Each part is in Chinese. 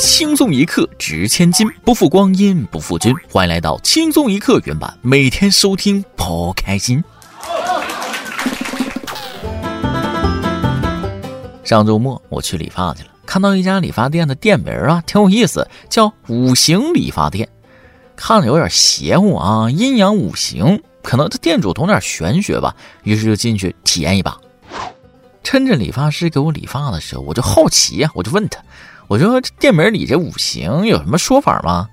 轻松一刻值千金，不负光阴不负君。欢迎来到轻松一刻原版，每天收听不开心。上周末我去理发去了，看到一家理发店的店名啊，挺有意思，叫五行理发店，看着有点邪乎啊，阴阳五行，可能这店主懂点玄学吧，于是就进去体验一把。趁着理发师给我理发的时候，我就好奇呀，我就问他，我说这店名里这五行有什么说法吗？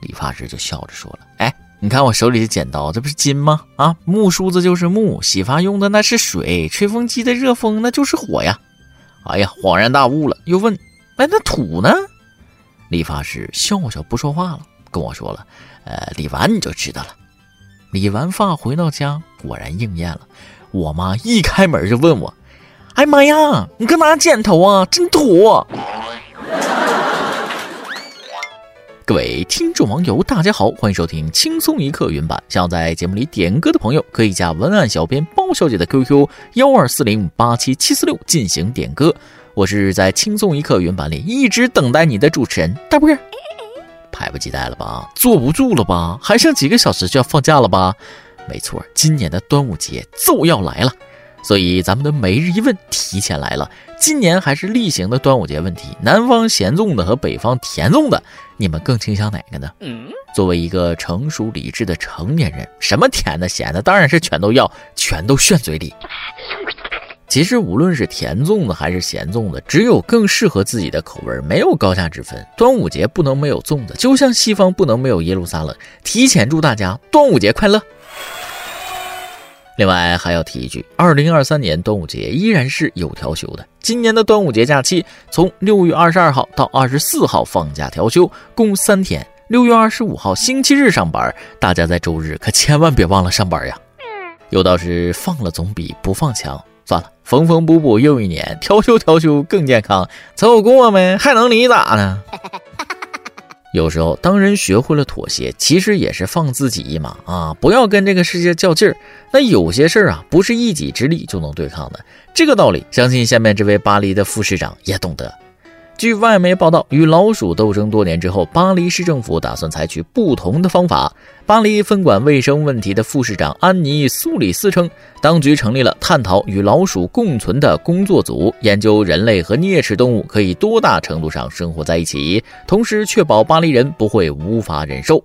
理发师就笑着说了，哎，你看我手里的剪刀，这不是金吗？啊，木梳子就是木，洗发用的那是水，吹风机的热风那就是火呀。哎呀，恍然大悟了，又问，哎，那土呢？理发师笑笑不说话了，跟我说了，呃，理完你就知道了。理完发回到家，果然应验了，我妈一开门就问我。哎妈呀！你干哪剪头啊？真土！各位听众网友，大家好，欢迎收听轻松一刻云版。想要在节目里点歌的朋友，可以加文案小编包小姐的 QQ 幺二四零八七七四六进行点歌。我是在轻松一刻云版里一直等待你的主持人大波儿。迫不及待了吧？坐不住了吧？还剩几个小时就要放假了吧？没错，今年的端午节就要来了。所以咱们的每日一问提前来了，今年还是例行的端午节问题，南方咸粽子和北方甜粽子，你们更倾向哪个呢？作为一个成熟理智的成年人，什么甜的咸的，当然是全都要，全都炫嘴里。其实无论是甜粽子还是咸粽子，只有更适合自己的口味，没有高下之分。端午节不能没有粽子，就像西方不能没有耶路撒冷。提前祝大家端午节快乐！另外还要提一句，二零二三年端午节依然是有调休的。今年的端午节假期从六月二十二号到二十四号放假调休，共三天。六月二十五号星期日上班，大家在周日可千万别忘了上班呀。有道是放了总比不放强。算了，缝缝补补又一年，调休调休更健康，凑合过呗，还能你咋呢？有时候，当人学会了妥协，其实也是放自己一马啊！不要跟这个世界较劲儿。那有些事儿啊，不是一己之力就能对抗的。这个道理，相信下面这位巴黎的副市长也懂得。据外媒报道，与老鼠斗争多年之后，巴黎市政府打算采取不同的方法。巴黎分管卫生问题的副市长安妮·苏里斯称，当局成立了探讨与老鼠共存的工作组，研究人类和啮齿动物可以多大程度上生活在一起，同时确保巴黎人不会无法忍受。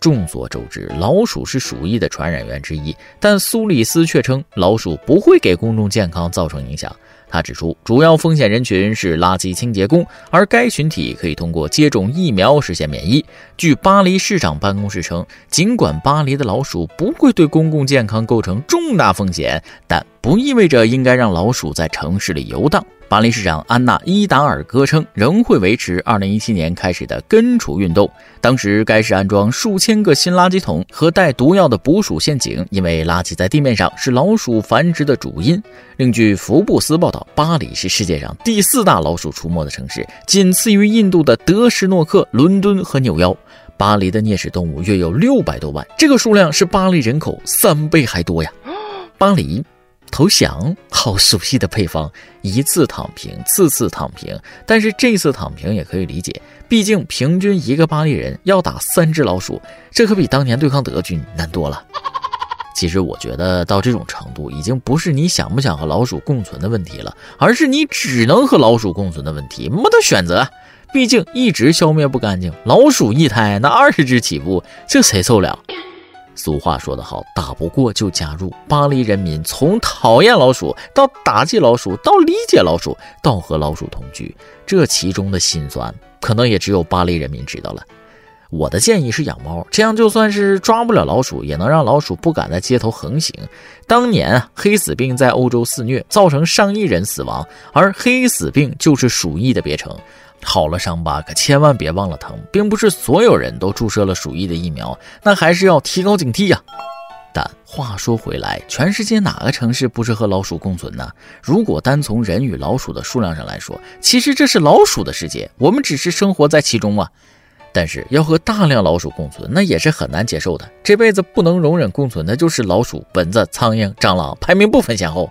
众所周知，老鼠是鼠疫的传染源之一，但苏里斯却称，老鼠不会给公众健康造成影响。他指出，主要风险人群是垃圾清洁工，而该群体可以通过接种疫苗实现免疫。据巴黎市长办公室称，尽管巴黎的老鼠不会对公共健康构成重大风险，但不意味着应该让老鼠在城市里游荡。巴黎市长安娜·伊达尔戈称，仍会维持2017年开始的根除运动。当时，该市安装数千个新垃圾桶和带毒药的捕鼠陷阱，因为垃圾在地面上是老鼠繁殖的主因。另据福布斯报道，巴黎是世界上第四大老鼠出没的城市，仅次于印度的德什诺克、伦敦和纽约。巴黎的啮齿动物约有六百多万，这个数量是巴黎人口三倍还多呀！巴黎。投降，好熟悉的配方，一次躺平，次次躺平，但是这次躺平也可以理解，毕竟平均一个巴黎人要打三只老鼠，这可比当年对抗德军难多了。其实我觉得到这种程度，已经不是你想不想和老鼠共存的问题了，而是你只能和老鼠共存的问题，没得选择。毕竟一直消灭不干净，老鼠一胎那二十只起步，这谁受了？俗话说得好，打不过就加入。巴黎人民从讨厌老鼠到打击老鼠，到理解老鼠，到和老鼠同居，这其中的辛酸，可能也只有巴黎人民知道了。我的建议是养猫，这样就算是抓不了。老鼠，也能让老鼠不敢在街头横行。当年，黑死病在欧洲肆虐，造成上亿人死亡，而黑死病就是鼠疫的别称。好了伤疤，可千万别忘了疼，并不是所有人都注射了鼠疫的疫苗，那还是要提高警惕呀。但话说回来，全世界哪个城市不是和老鼠共存呢？如果单从人与老鼠的数量上来说，其实这是老鼠的世界，我们只是生活在其中啊。但是要和大量老鼠共存，那也是很难接受的。这辈子不能容忍共存的就是老鼠、蚊子、苍蝇、蟑螂，排名不分先后。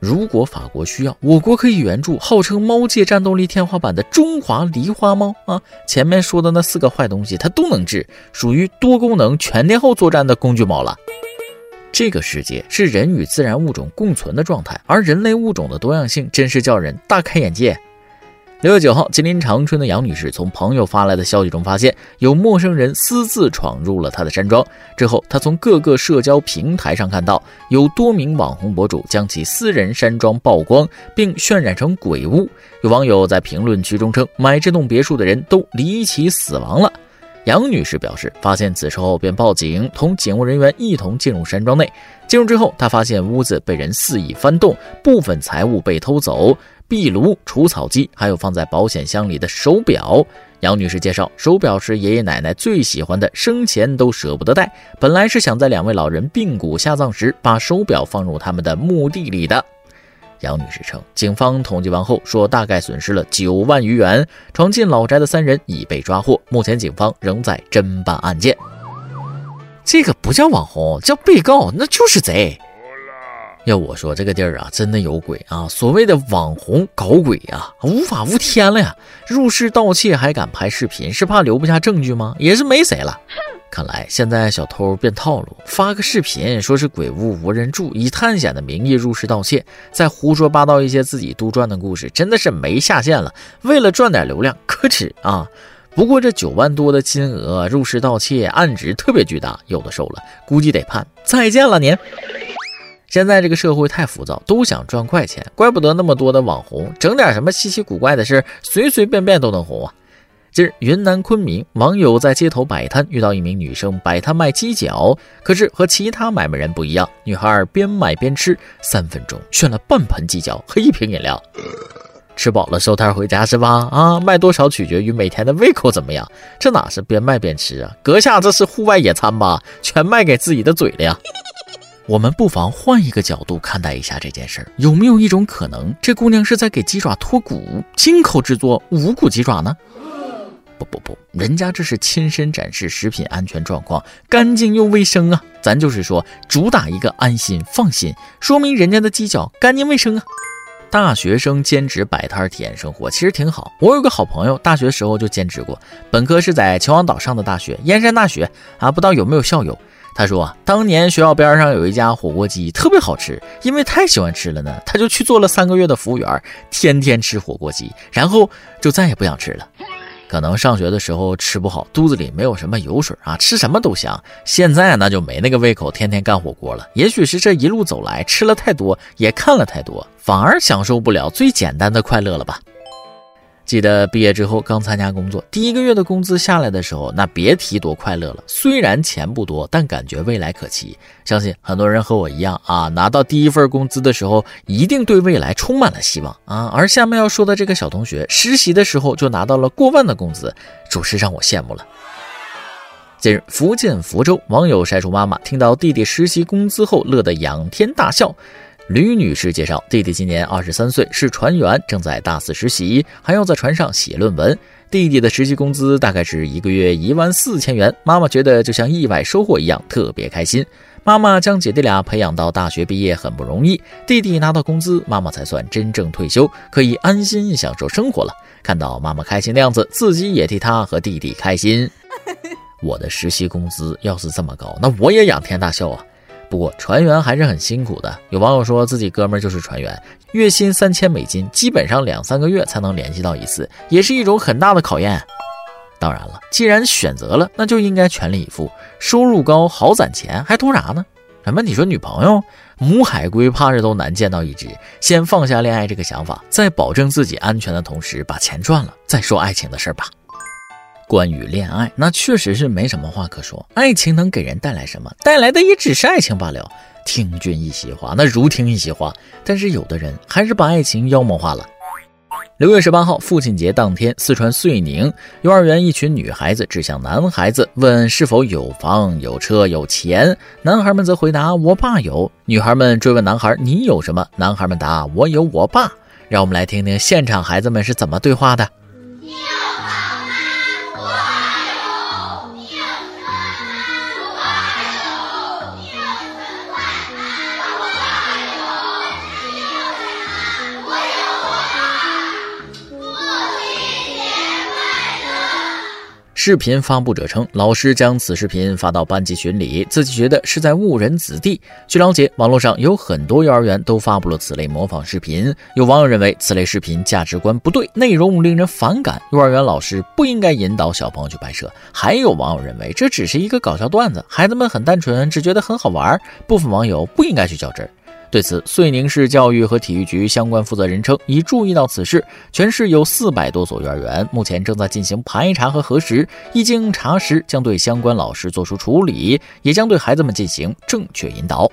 如果法国需要，我国可以援助号称猫界战斗力天花板的中华狸花猫啊！前面说的那四个坏东西，它都能治，属于多功能全天候作战的工具猫了。这个世界是人与自然物种共存的状态，而人类物种的多样性真是叫人大开眼界。六月九号，吉林长春的杨女士从朋友发来的消息中发现，有陌生人私自闯入了她的山庄。之后，她从各个社交平台上看到，有多名网红博主将其私人山庄曝光，并渲染成鬼屋。有网友在评论区中称，买这栋别墅的人都离奇死亡了。杨女士表示，发现此事后便报警，同警务人员一同进入山庄内。进入之后，她发现屋子被人肆意翻动，部分财物被偷走。壁炉、除草机，还有放在保险箱里的手表。杨女士介绍，手表是爷爷奶奶最喜欢的，生前都舍不得戴。本来是想在两位老人病骨下葬时，把手表放入他们的墓地里的。杨女士称，警方统计完后说，大概损失了九万余元。闯进老宅的三人已被抓获，目前警方仍在侦办案件。这个不叫网红，叫被告，那就是贼。要我说，这个地儿啊，真的有鬼啊！所谓的网红搞鬼啊，无法无天了呀！入室盗窃还敢拍视频，是怕留不下证据吗？也是没谁了。看来现在小偷变套路，发个视频说是鬼屋无人住，以探险的名义入室盗窃，再胡说八道一些自己杜撰的故事，真的是没下限了。为了赚点流量，可耻啊！不过这九万多的金额入室盗窃，案值特别巨大，有的受了，估计得判再见了您。现在这个社会太浮躁，都想赚快钱，怪不得那么多的网红整点什么稀奇古怪的事，随随便便都能红啊！近日，云南昆明网友在街头摆摊，遇到一名女生摆摊卖鸡脚，可是和其他买卖人不一样，女孩边卖边吃，三分钟炫了半盆鸡脚和一瓶饮料，吃饱了收摊回家是吧？啊，卖多少取决于每天的胃口怎么样，这哪是边卖边吃啊？阁下这是户外野餐吧？全卖给自己的嘴了呀！我们不妨换一个角度看待一下这件事儿，有没有一种可能，这姑娘是在给鸡爪脱骨，进口制作无骨鸡爪呢？不不不，人家这是亲身展示食品安全状况，干净又卫生啊！咱就是说，主打一个安心放心，说明人家的鸡脚干净卫生啊！大学生兼职摆摊体验生活其实挺好，我有个好朋友，大学时候就兼职过，本科是在秦皇岛上的大学燕山大学啊，不知道有没有校友。他说，当年学校边上有一家火锅鸡，特别好吃。因为太喜欢吃了呢，他就去做了三个月的服务员，天天吃火锅鸡，然后就再也不想吃了。可能上学的时候吃不好，肚子里没有什么油水啊，吃什么都香。现在那就没那个胃口，天天干火锅了。也许是这一路走来吃了太多，也看了太多，反而享受不了最简单的快乐了吧。记得毕业之后刚参加工作，第一个月的工资下来的时候，那别提多快乐了。虽然钱不多，但感觉未来可期。相信很多人和我一样啊，拿到第一份工资的时候，一定对未来充满了希望啊。而下面要说的这个小同学，实习的时候就拿到了过万的工资，着实让我羡慕了。近日，福建福州网友晒出妈妈听到弟弟实习工资后乐得仰天大笑。吕女士介绍，弟弟今年二十三岁，是船员，正在大四实习，还要在船上写论文。弟弟的实习工资大概是一个月一万四千元，妈妈觉得就像意外收获一样，特别开心。妈妈将姐弟俩培养到大学毕业很不容易，弟弟拿到工资，妈妈才算真正退休，可以安心享受生活了。看到妈妈开心的样子，自己也替她和弟弟开心。我的实习工资要是这么高，那我也仰天大笑啊！不过船员还是很辛苦的。有网友说自己哥们儿就是船员，月薪三千美金，基本上两三个月才能联系到一次，也是一种很大的考验。当然了，既然选择了，那就应该全力以赴。收入高，好攒钱，还图啥呢？什么？你说女朋友？母海龟怕是都难见到一只。先放下恋爱这个想法，在保证自己安全的同时，把钱赚了，再说爱情的事儿吧。关于恋爱，那确实是没什么话可说。爱情能给人带来什么？带来的也只是爱情罢了。听君一席话，那如听一席话。但是有的人还是把爱情妖魔化了。六月十八号，父亲节当天，四川遂宁幼儿园一群女孩子指向男孩子，问是否有房、有车、有钱。男孩们则回答：“我爸有。”女孩们追问男孩：“你有什么？”男孩们答：“我有我爸。”让我们来听听现场孩子们是怎么对话的。视频发布者称，老师将此视频发到班级群里，自己觉得是在误人子弟。据了解，网络上有很多幼儿园都发布了此类模仿视频。有网友认为此类视频价值观不对，内容令人反感，幼儿园老师不应该引导小朋友去拍摄。还有网友认为这只是一个搞笑段子，孩子们很单纯，只觉得很好玩。部分网友不应该去较真。对此，遂宁市教育和体育局相关负责人称，已注意到此事，全市有四百多所幼儿园，目前正在进行排查和核实，一经查实，将对相关老师作出处理，也将对孩子们进行正确引导。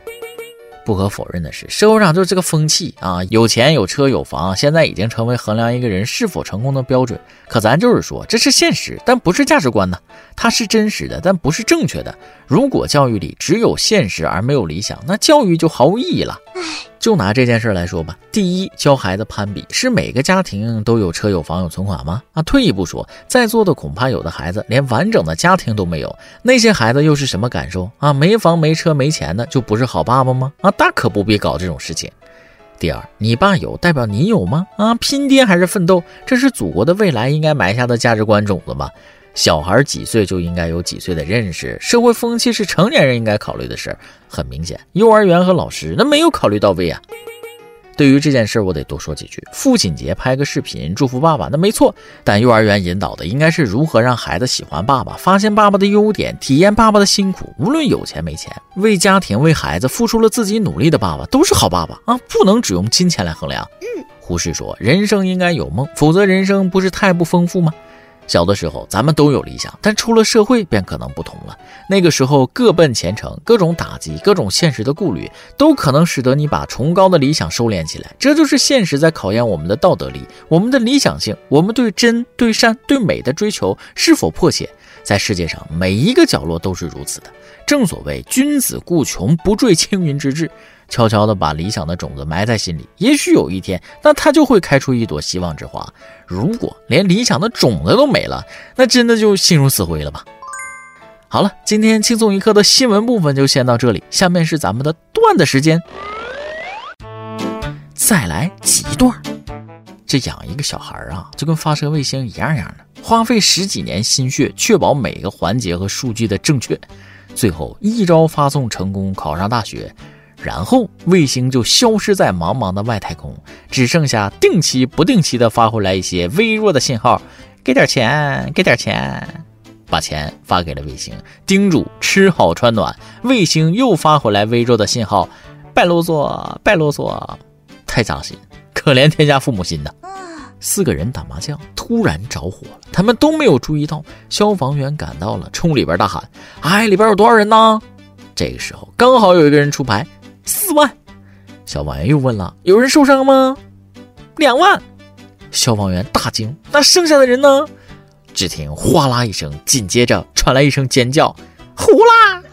不可否认的是，社会上就是这个风气啊，有钱有车有房，现在已经成为衡量一个人是否成功的标准。可咱就是说，这是现实，但不是价值观呢。它是真实的，但不是正确的。如果教育里只有现实而没有理想，那教育就毫无意义了。就拿这件事来说吧，第一，教孩子攀比，是每个家庭都有车有房有存款吗？啊，退一步说，在座的恐怕有的孩子连完整的家庭都没有，那些孩子又是什么感受啊？没房没车没钱的就不是好爸爸吗？啊，大可不必搞这种事情。第二，你爸有代表你有吗？啊，拼爹还是奋斗，这是祖国的未来应该埋下的价值观种子吧。小孩几岁就应该有几岁的认识，社会风气是成年人应该考虑的事儿。很明显，幼儿园和老师那没有考虑到位啊。对于这件事，我得多说几句。父亲节拍个视频祝福爸爸，那没错。但幼儿园引导的应该是如何让孩子喜欢爸爸，发现爸爸的优点，体验爸爸的辛苦。无论有钱没钱，为家庭为孩子付出了自己努力的爸爸，都是好爸爸啊！不能只用金钱来衡量。嗯胡适说：“人生应该有梦，否则人生不是太不丰富吗？”小的时候，咱们都有理想，但出了社会便可能不同了。那个时候，各奔前程，各种打击，各种现实的顾虑，都可能使得你把崇高的理想收敛起来。这就是现实在考验我们的道德力、我们的理想性、我们对真、对善、对美的追求是否迫切。在世界上每一个角落都是如此的。正所谓，君子固穷，不坠青云之志。悄悄地把理想的种子埋在心里，也许有一天，那它就会开出一朵希望之花。如果连理想的种子都没了，那真的就心如死灰了吧？好了，今天轻松一刻的新闻部分就先到这里，下面是咱们的段子时间。再来几段。这养一个小孩啊，就跟发射卫星一样样的，花费十几年心血，确保每个环节和数据的正确，最后一招发送成功，考上大学。然后卫星就消失在茫茫的外太空，只剩下定期不定期的发回来一些微弱的信号，给点钱，给点钱，把钱发给了卫星，叮嘱吃好穿暖。卫星又发回来微弱的信号，别啰嗦，别啰嗦，太扎心，可怜天下父母心呐。四个人打麻将，突然着火了，他们都没有注意到，消防员赶到了，冲里边大喊：“哎，里边有多少人呢？”这个时候刚好有一个人出牌。四万，消防员又问了：“有人受伤吗？”两万，消防员大惊：“那剩下的人呢？”只听哗啦一声，紧接着传来一声尖叫：“糊啦！”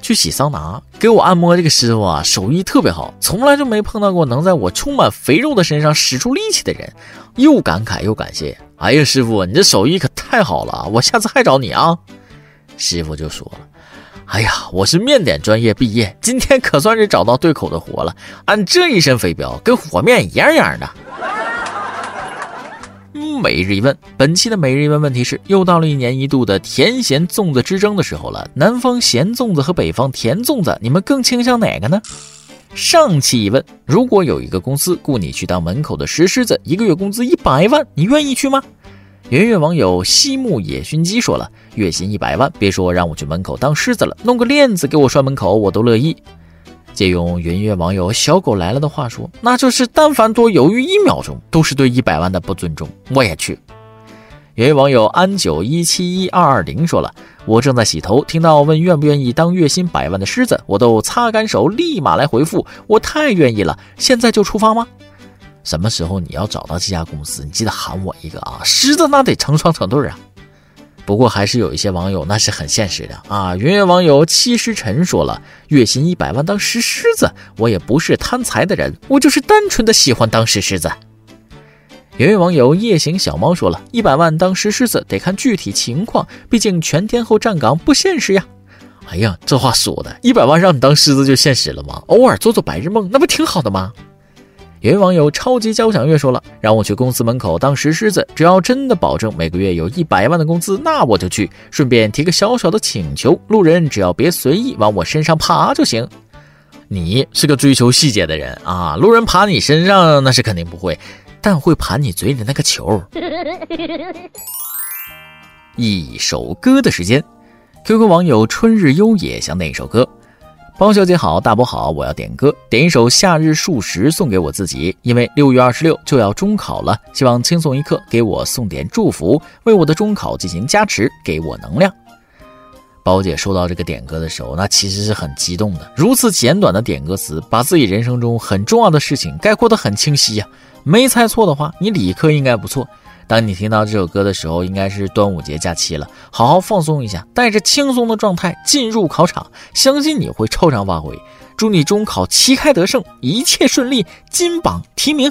去洗桑拿，给我按摩这个师傅啊，手艺特别好，从来就没碰到过能在我充满肥肉的身上使出力气的人。又感慨又感谢：“哎呀，师傅，你这手艺可太好了，我下次还找你啊！”师傅就说了。哎呀，我是面点专业毕业，今天可算是找到对口的活了。俺这一身肥膘跟和面一样样的。每日一问，本期的每日一问问题是：又到了一年一度的甜咸粽子之争的时候了。南方咸粽子和北方甜粽子，你们更倾向哪个呢？上期一问：如果有一个公司雇你去当门口的石狮子，一个月工资一百万，你愿意去吗？圆月网友西木野熏鸡说了：“月薪一百万，别说让我去门口当狮子了，弄个链子给我拴门口，我都乐意。”借用圆月网友小狗来了的话说：“那就是但凡多犹豫一秒钟，都是对一百万的不尊重。”我也去。圆月网友安九一七一二二零说了：“我正在洗头，听到问愿不愿意当月薪百万的狮子，我都擦干手，立马来回复，我太愿意了。现在就出发吗？”什么时候你要找到这家公司，你记得喊我一个啊！狮子那得成双成对啊。不过还是有一些网友那是很现实的啊。圆圆网友七时晨说了，月薪一百万当石狮子，我也不是贪财的人，我就是单纯的喜欢当石狮子。圆圆网友夜行小猫说了一百万当石狮子得看具体情况，毕竟全天候站岗不现实呀。哎呀，这话说的，一百万让你当狮子就现实了吗？偶尔做做白日梦，那不挺好的吗？有位网友超级交响乐说了，让我去公司门口当石狮子，只要真的保证每个月有一百万的工资，那我就去。顺便提个小小的请求，路人只要别随意往我身上爬就行。你是个追求细节的人啊，路人爬你身上那是肯定不会，但会爬你嘴里那个球。一首歌的时间，QQ 网友春日优也想点一首歌。包小姐好，大伯好，我要点歌，点一首《夏日数十》送给我自己，因为六月二十六就要中考了，希望轻松一刻给我送点祝福，为我的中考进行加持，给我能量。包姐收到这个点歌的时候，那其实是很激动的。如此简短的点歌词，把自己人生中很重要的事情概括得很清晰呀。没猜错的话，你理科应该不错。当你听到这首歌的时候，应该是端午节假期了，好好放松一下，带着轻松的状态进入考场，相信你会超常发挥。祝你中考旗开得胜，一切顺利，金榜题名。